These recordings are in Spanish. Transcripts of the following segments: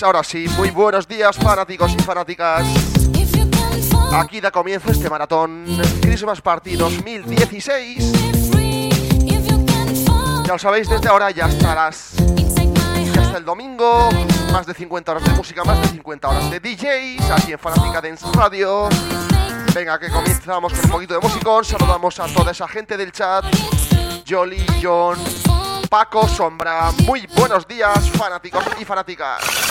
Pues ahora sí, muy buenos días fanáticos y fanáticas. Aquí da comienzo este maratón Christmas Party 2016. Ya lo sabéis, desde ahora ya hasta las ya hasta el domingo, más de 50 horas de música, más de 50 horas de DJs, aquí en Fanática Dance Radio. Venga, que comenzamos con un poquito de música. Saludamos a toda esa gente del chat. Jolly, John, Paco, Sombra. Muy buenos días, fanáticos y fanáticas.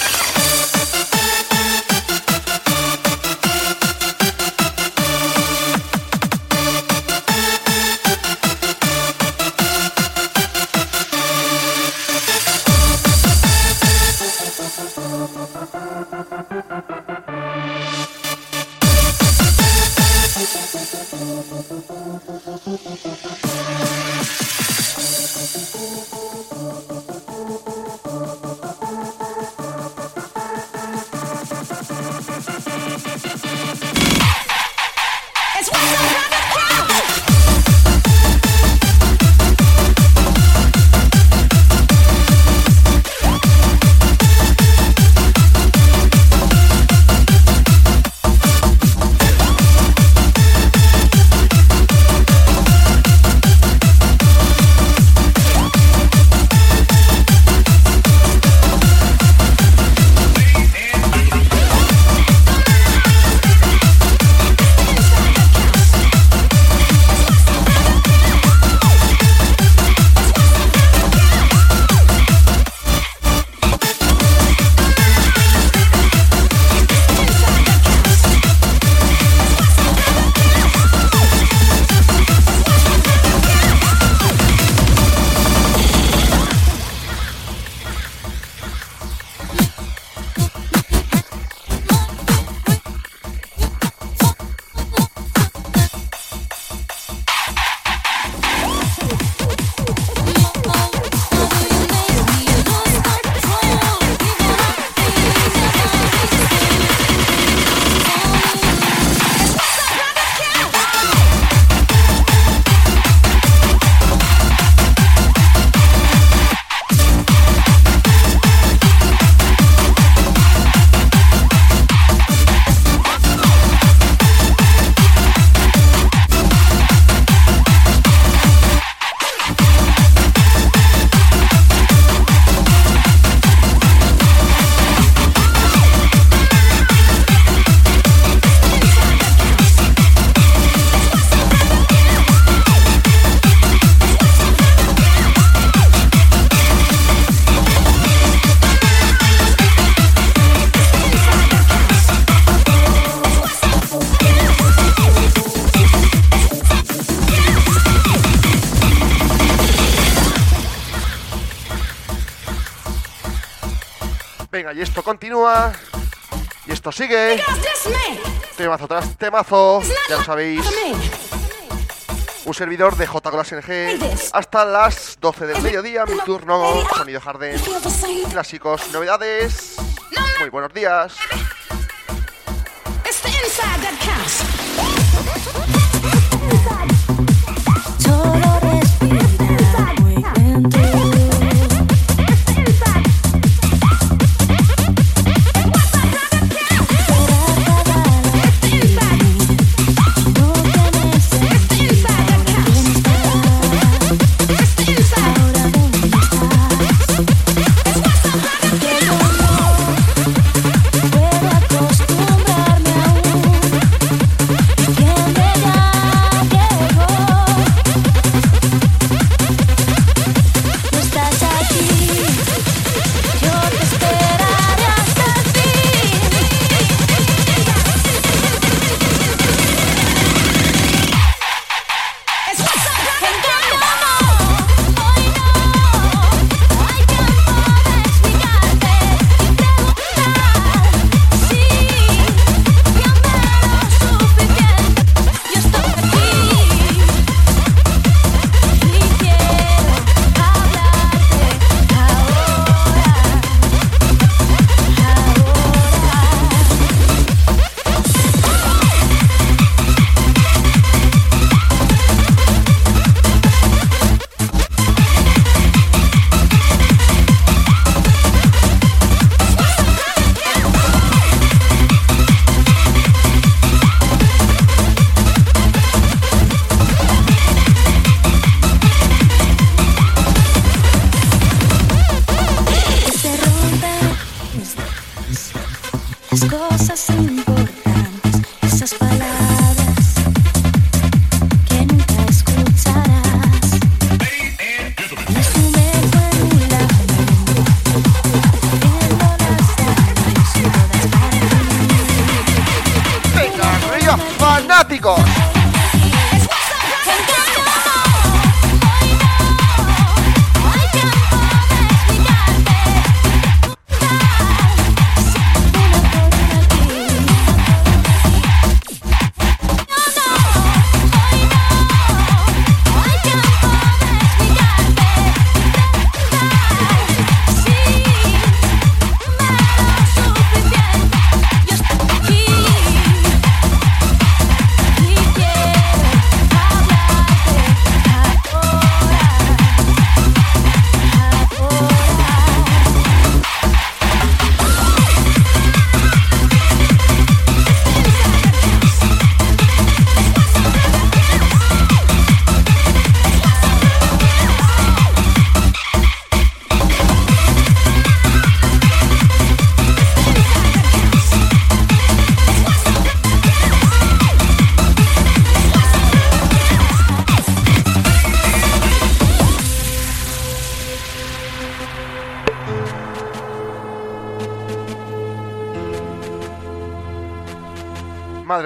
Y esto continúa. Y esto sigue. Temazo tras temazo. Ya lo sabéis. Un servidor de J Glass hasta las 12 del mediodía. Mi turno, sonido jardín, clásicos, novedades. Muy buenos días.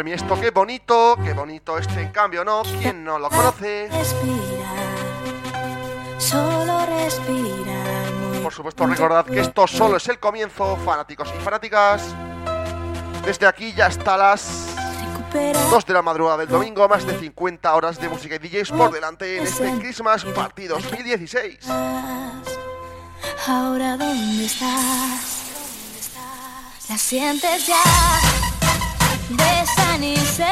Madre mía, esto qué bonito, qué bonito este en cambio, ¿no? ¿Quién no lo conoce? solo respirar. Por supuesto, recordad que esto solo es el comienzo, fanáticos y fanáticas. Desde aquí ya está las 2 de la madrugada del domingo, más de 50 horas de música y DJs por delante en este Christmas Party 2016. Ahora dónde estás? La sientes ya, besan y se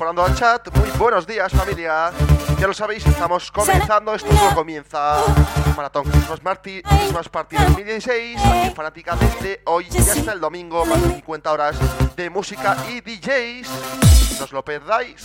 incorporando al chat. Muy buenos días, familia. Ya lo sabéis, estamos comenzando. Esto solo comienza Maratón Christmas Party, Christmas Party 2016. Aquí fanáticamente, hoy ya está el domingo, más de 50 horas de música y DJs. No os lo perdáis.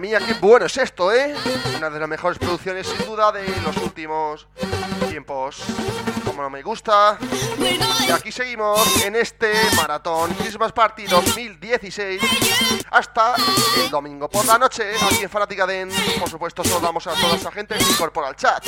Mía, qué bueno es esto, ¿eh? Una de las mejores producciones sin duda de los últimos tiempos. Como no me gusta. Y aquí seguimos en este maratón Christmas Party 2016 hasta el domingo por la noche aquí en Fanática Den. Por supuesto, saludamos a toda esa gente que incorpora al chat.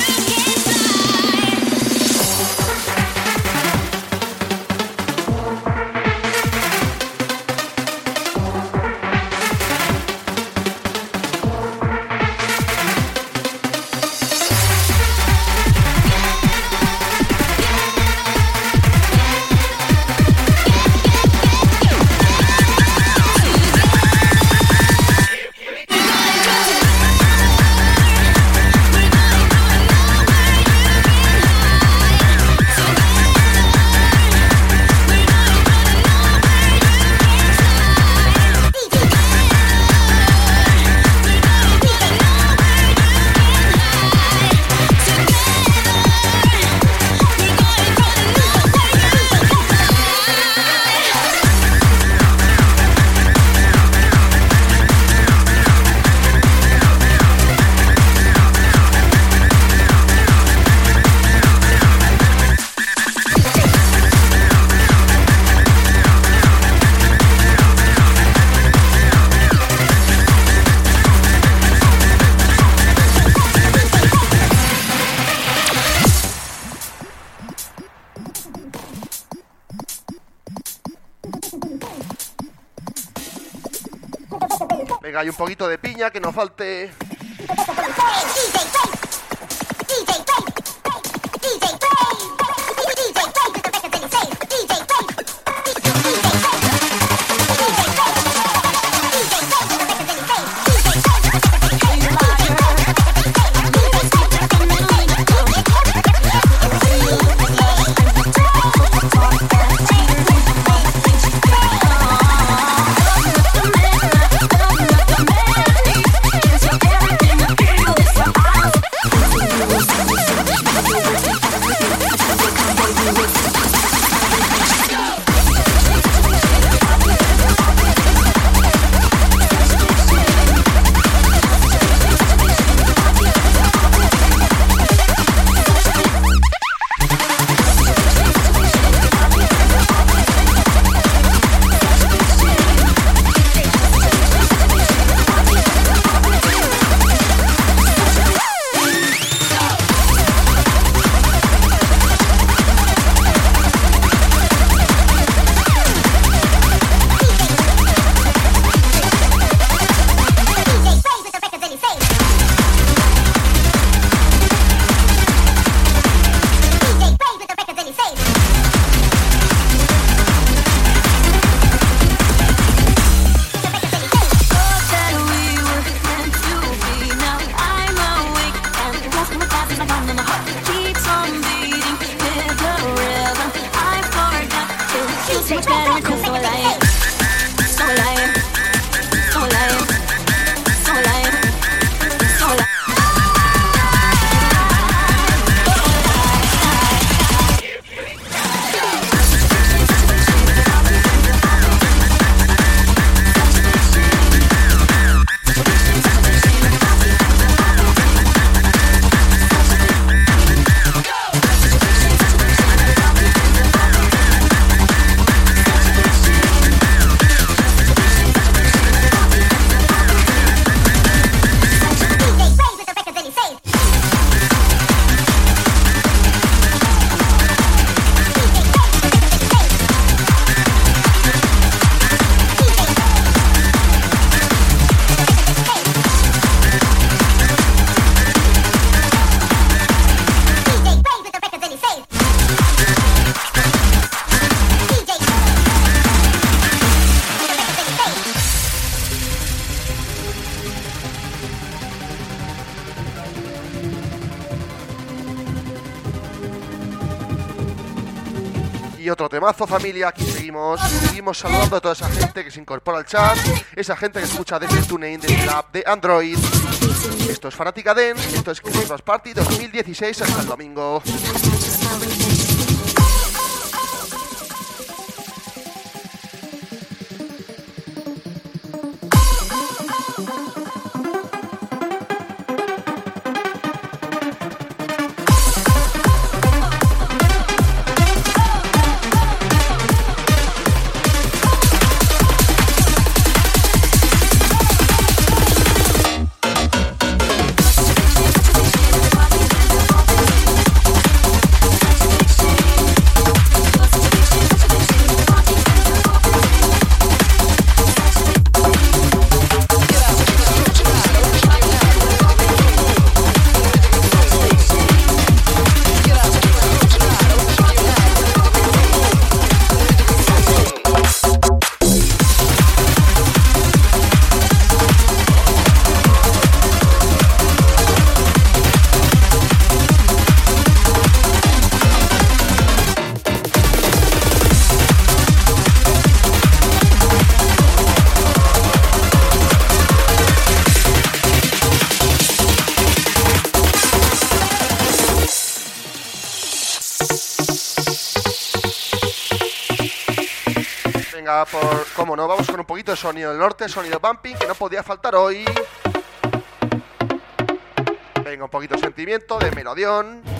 Poquito de piña, que no falte. Temazo, familia. Aquí seguimos. Seguimos saludando a toda esa gente que se incorpora al chat. Esa gente que escucha desde el TuneIn, desde la app de Android. Esto es Fanática Den. Esto es Christmas Party 2016 hasta el domingo. por cómo no, vamos con un poquito de sonido del norte, sonido bumping, que no podía faltar hoy. Venga, un poquito de sentimiento, de melodión.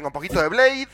venga un poquito de Blade.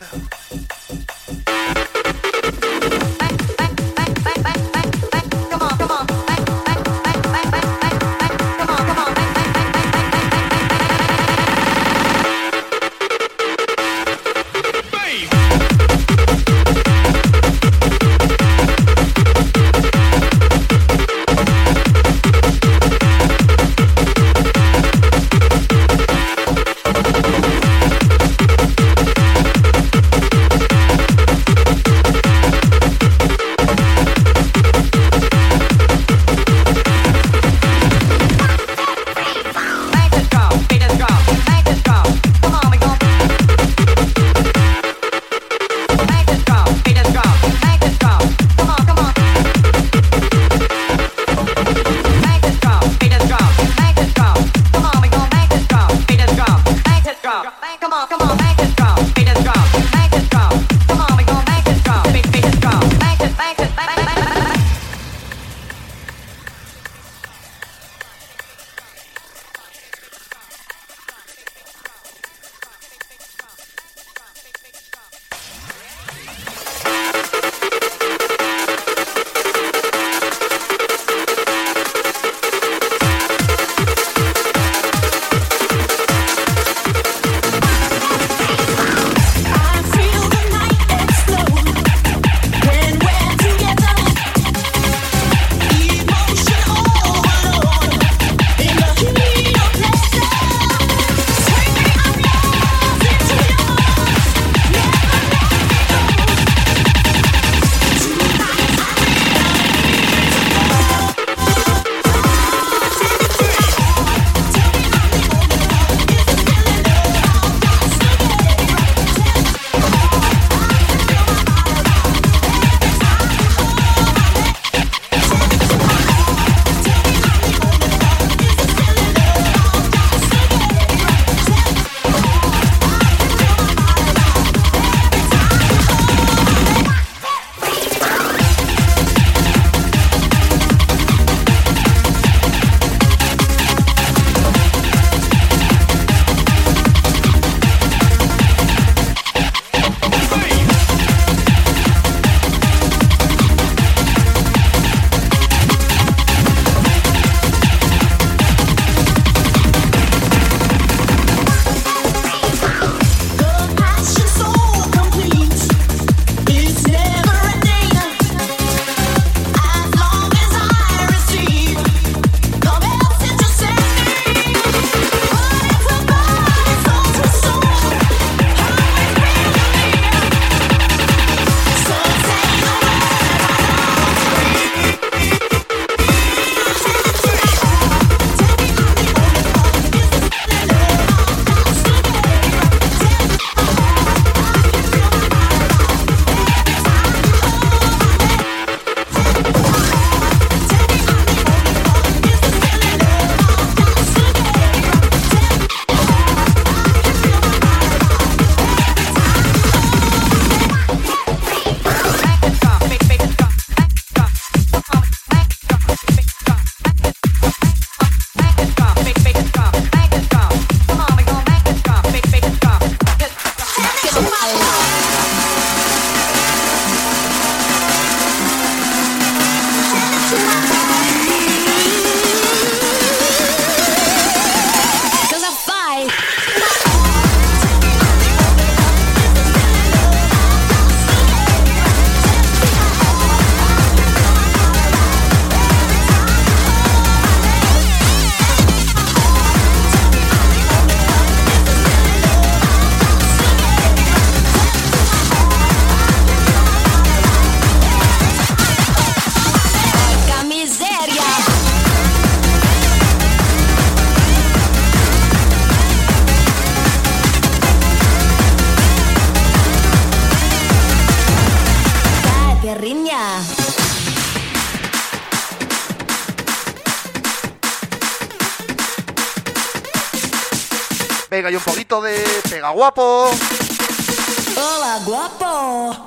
Guapo. Hola, guapo.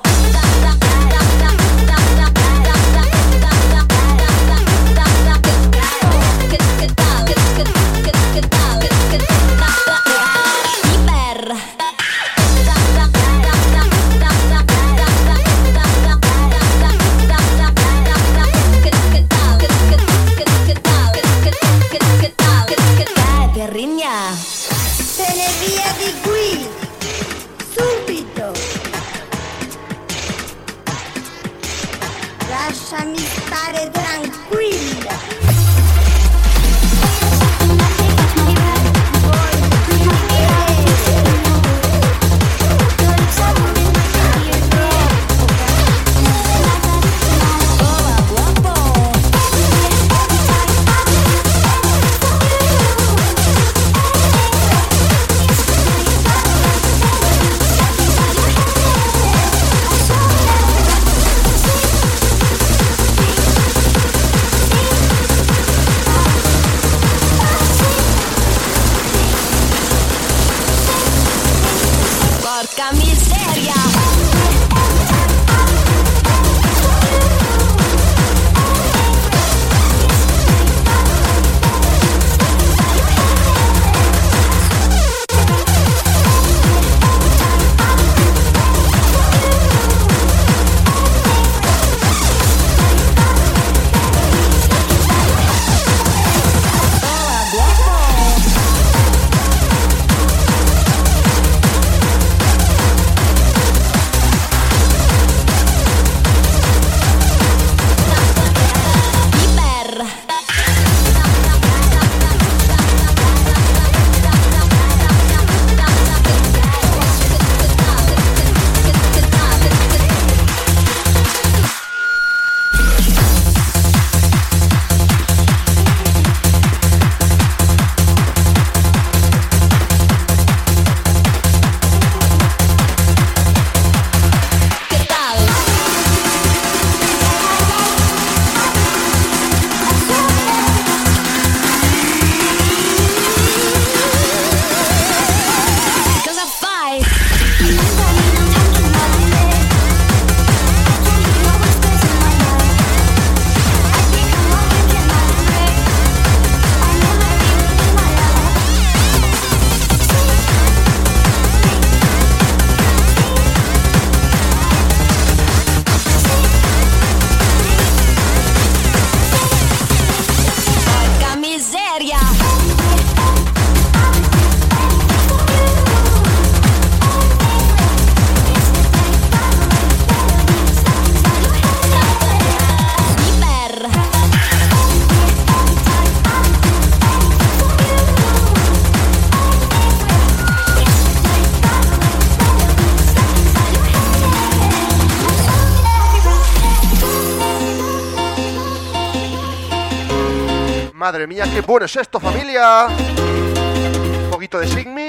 Madre mía, qué bueno es esto, familia. Un poquito de Sigmi.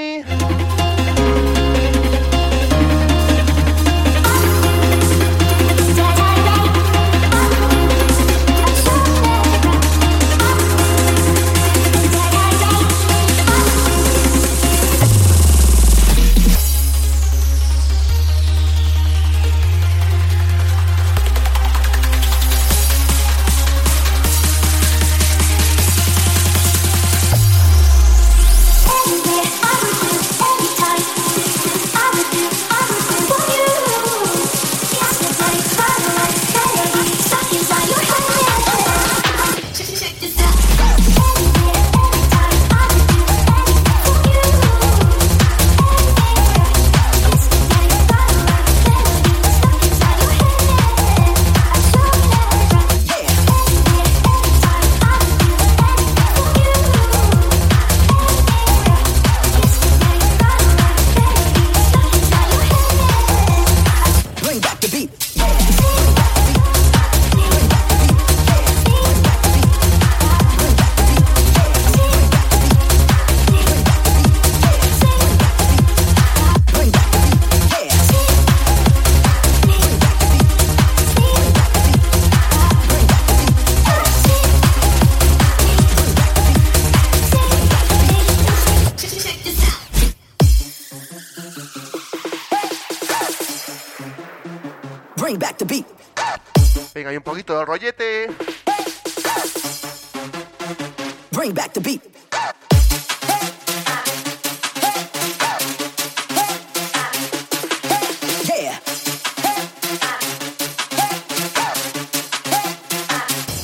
Hay un poquito de rollete. Bring back the beat.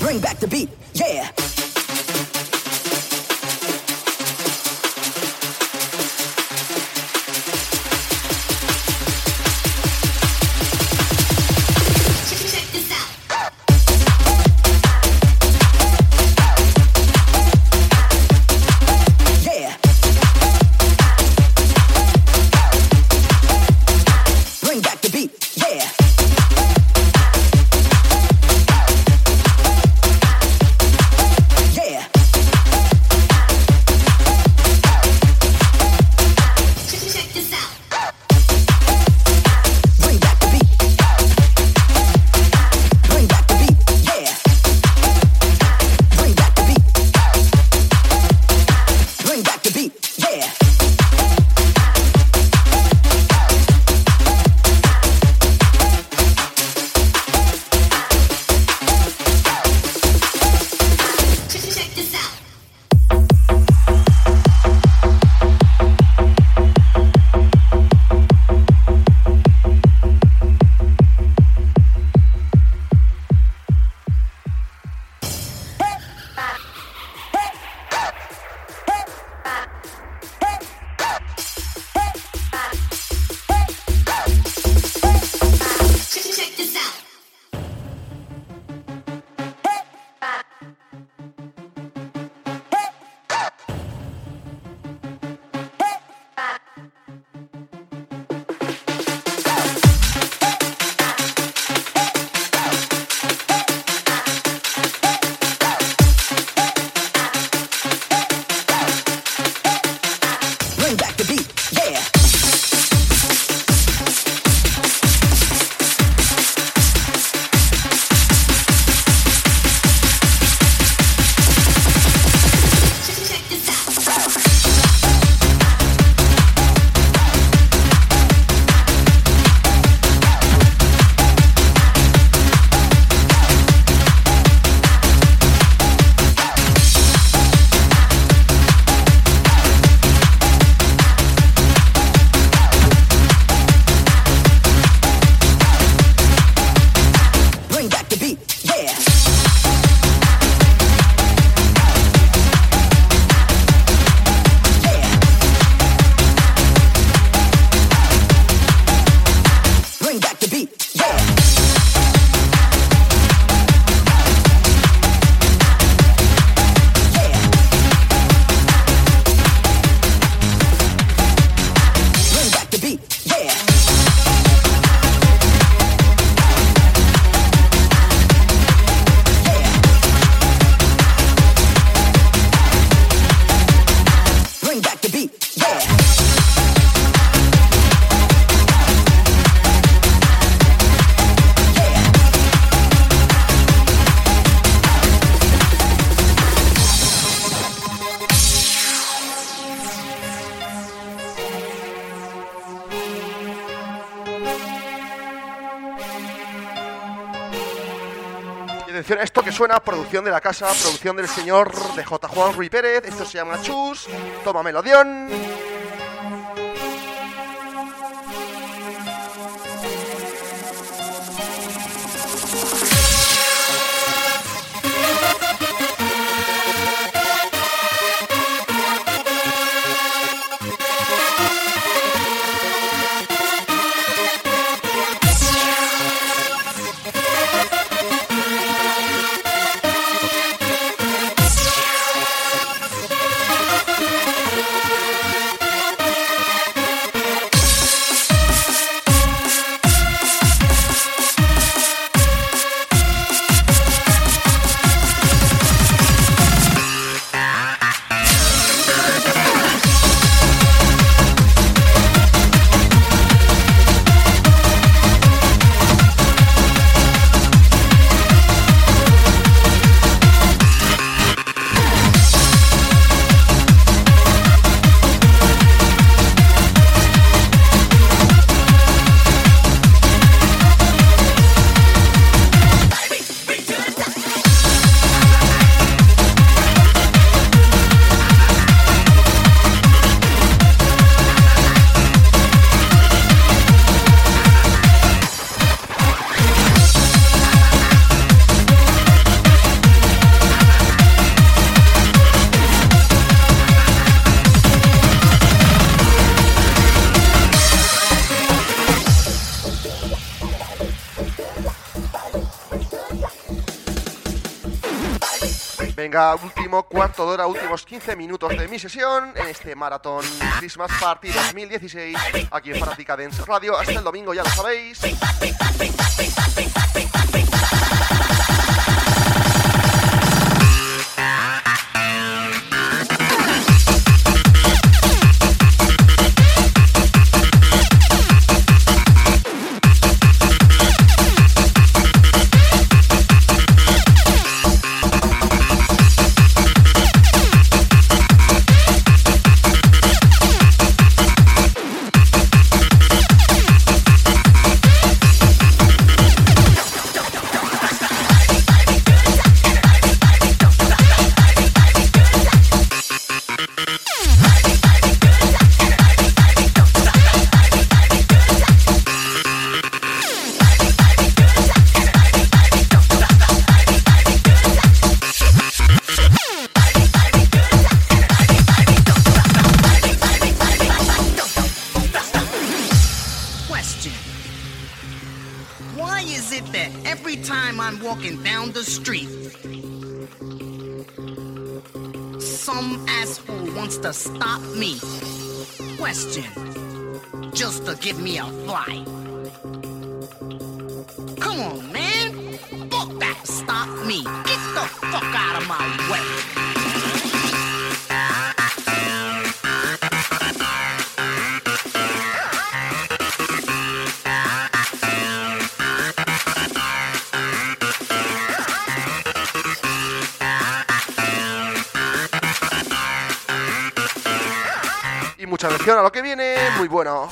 Bring back the beat. Que suena, producción de la casa, producción del señor de J. Juan Ruiz Pérez. Esto se llama Chus. Toma melodión. último, cuánto dura últimos 15 minutos de mi sesión en este maratón Christmas Party 2016 aquí en Práctica Dance Radio. Hasta el domingo, ya lo sabéis. Come on, man. Fuck that. Stop me. Get the fuck out of my way. mucha atención a lo que viene, muy bueno.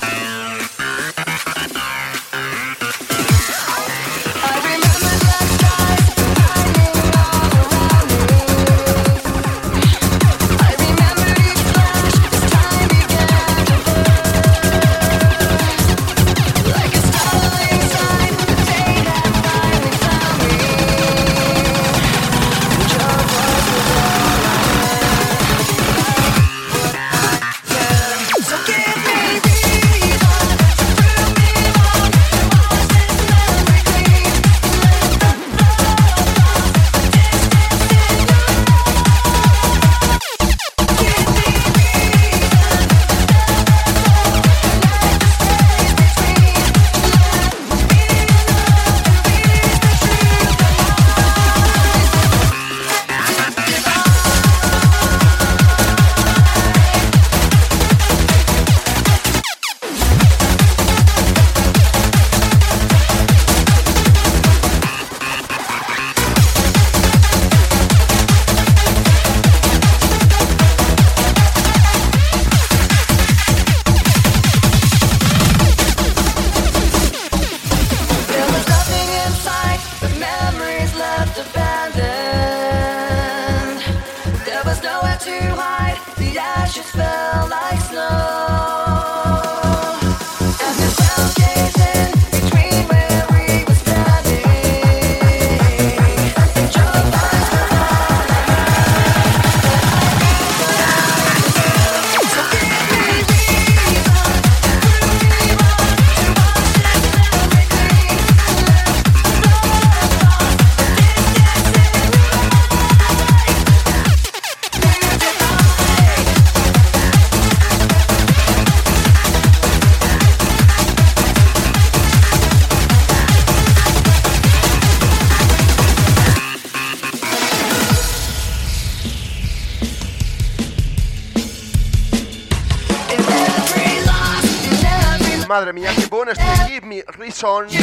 the ashes fell like snow. son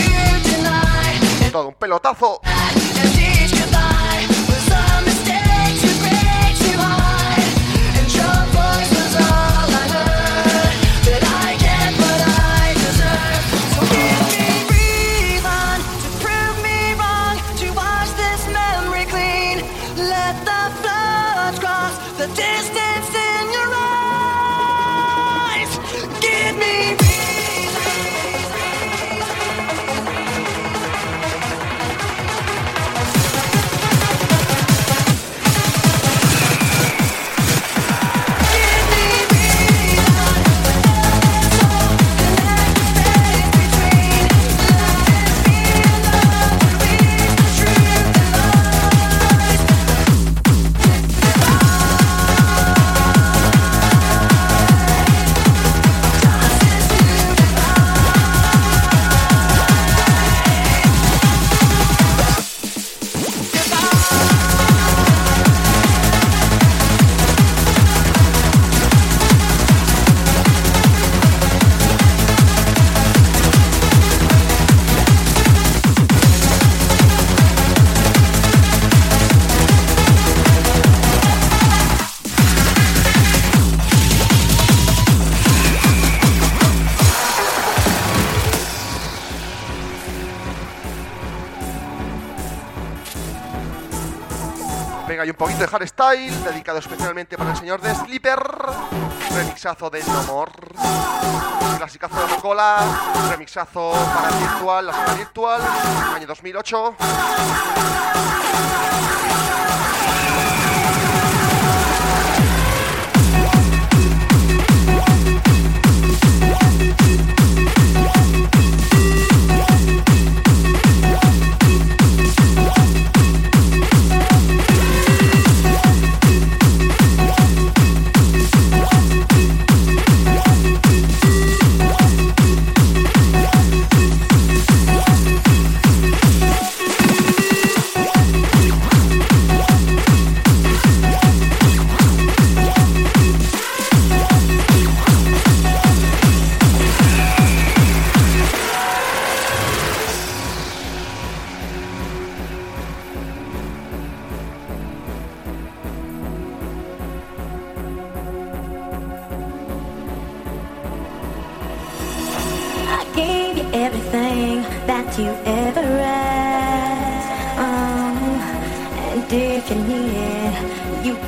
hardstyle, dedicado especialmente para el señor de Slipper. Remixazo de No More. Clasicazo de Cola. Remixazo para virtual, la sala virtual, año 2008.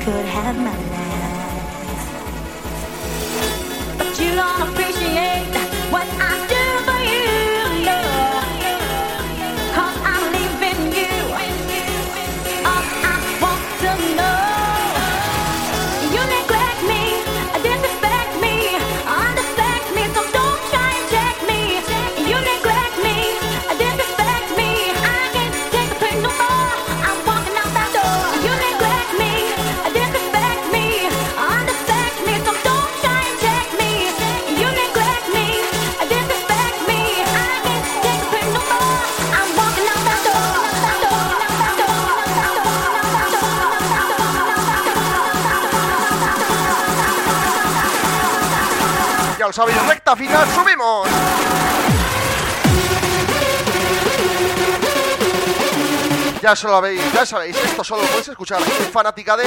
Could have my life. But you don't appreciate what I final, subimos. Ya se lo veis, ya sabéis, esto solo lo podéis escuchar aquí en Fanática de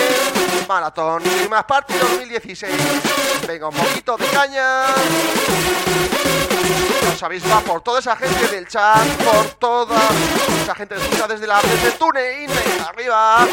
Maratón y más Party 2016. Venga, un poquito de caña. Ya sabéis, va por toda esa gente del chat, por toda esa gente que escucha desde la desde TuneIn, arriba.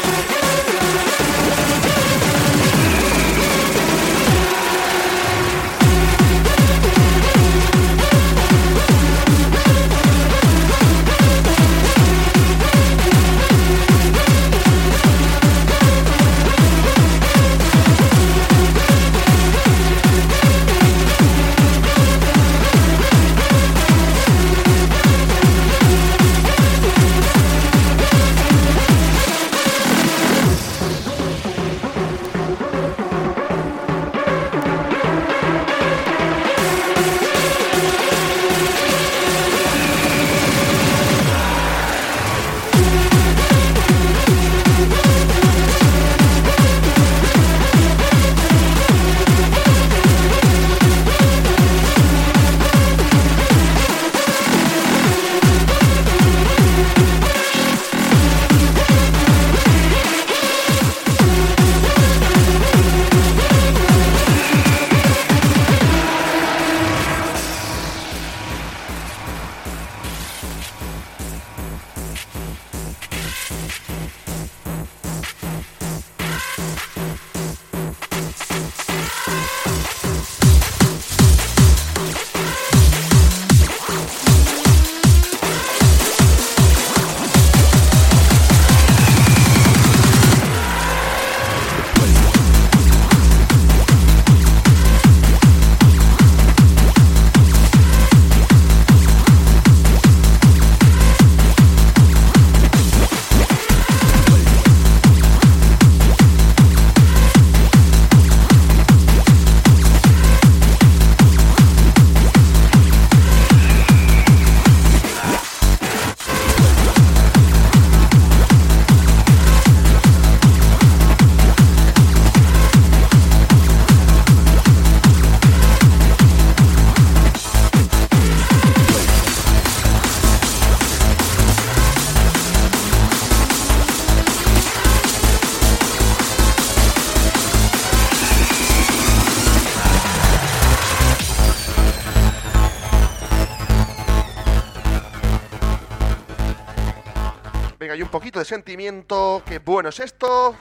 poquito de sentimiento, qué bueno es esto.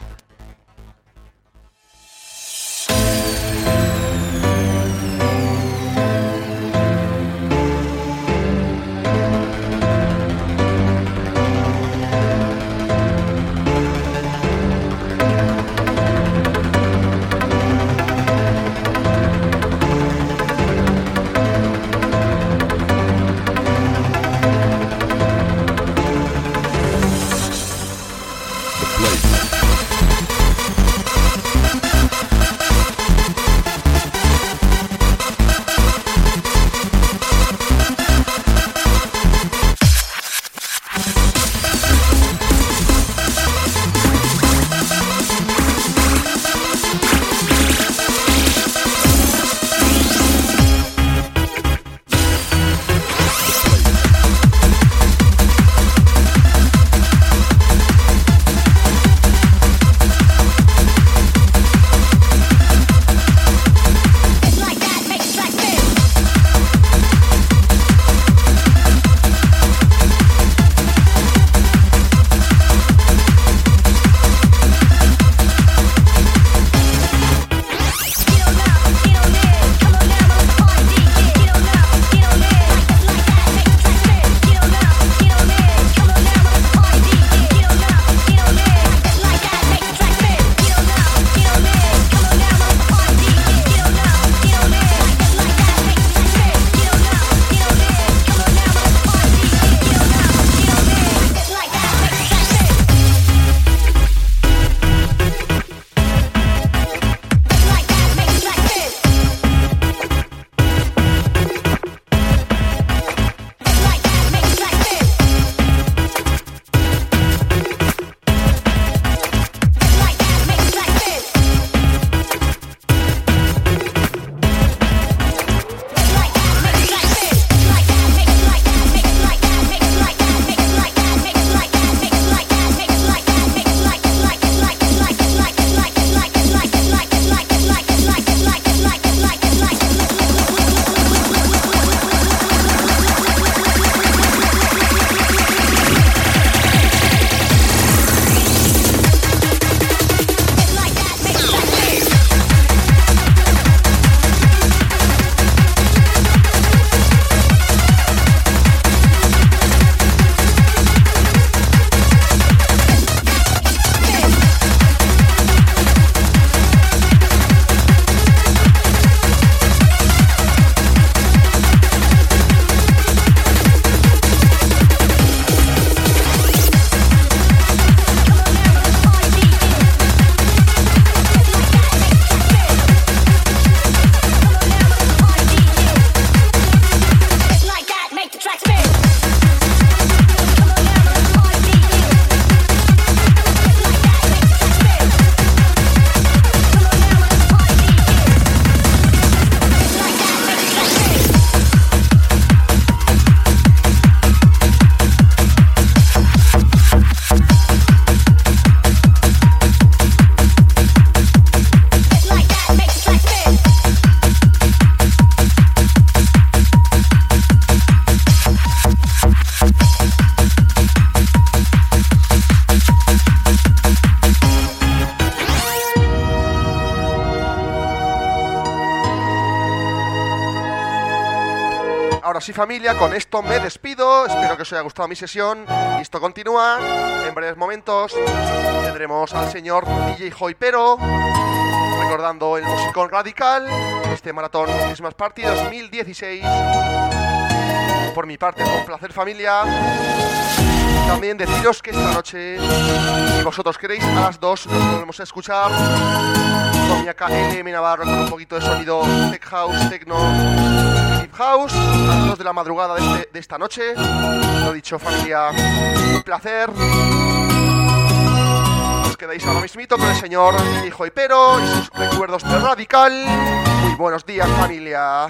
Ahora sí familia, con esto me despido, espero que os haya gustado mi sesión, y esto continúa, en breves momentos tendremos al señor DJ Joypero, recordando el musicón radical, este maratón mismas Party 2016, por mi parte con placer familia, también deciros que esta noche, si vosotros queréis, a las 2 nos volvemos a escuchar con mi LM Navarro con un poquito de sonido tech house, techno. House a las 2 de la madrugada de, este, de esta noche. Lo dicho, familia, un placer. Os quedáis ahora mismito con el señor Hijo y Pero y sus recuerdos de Radical. Muy buenos días, familia.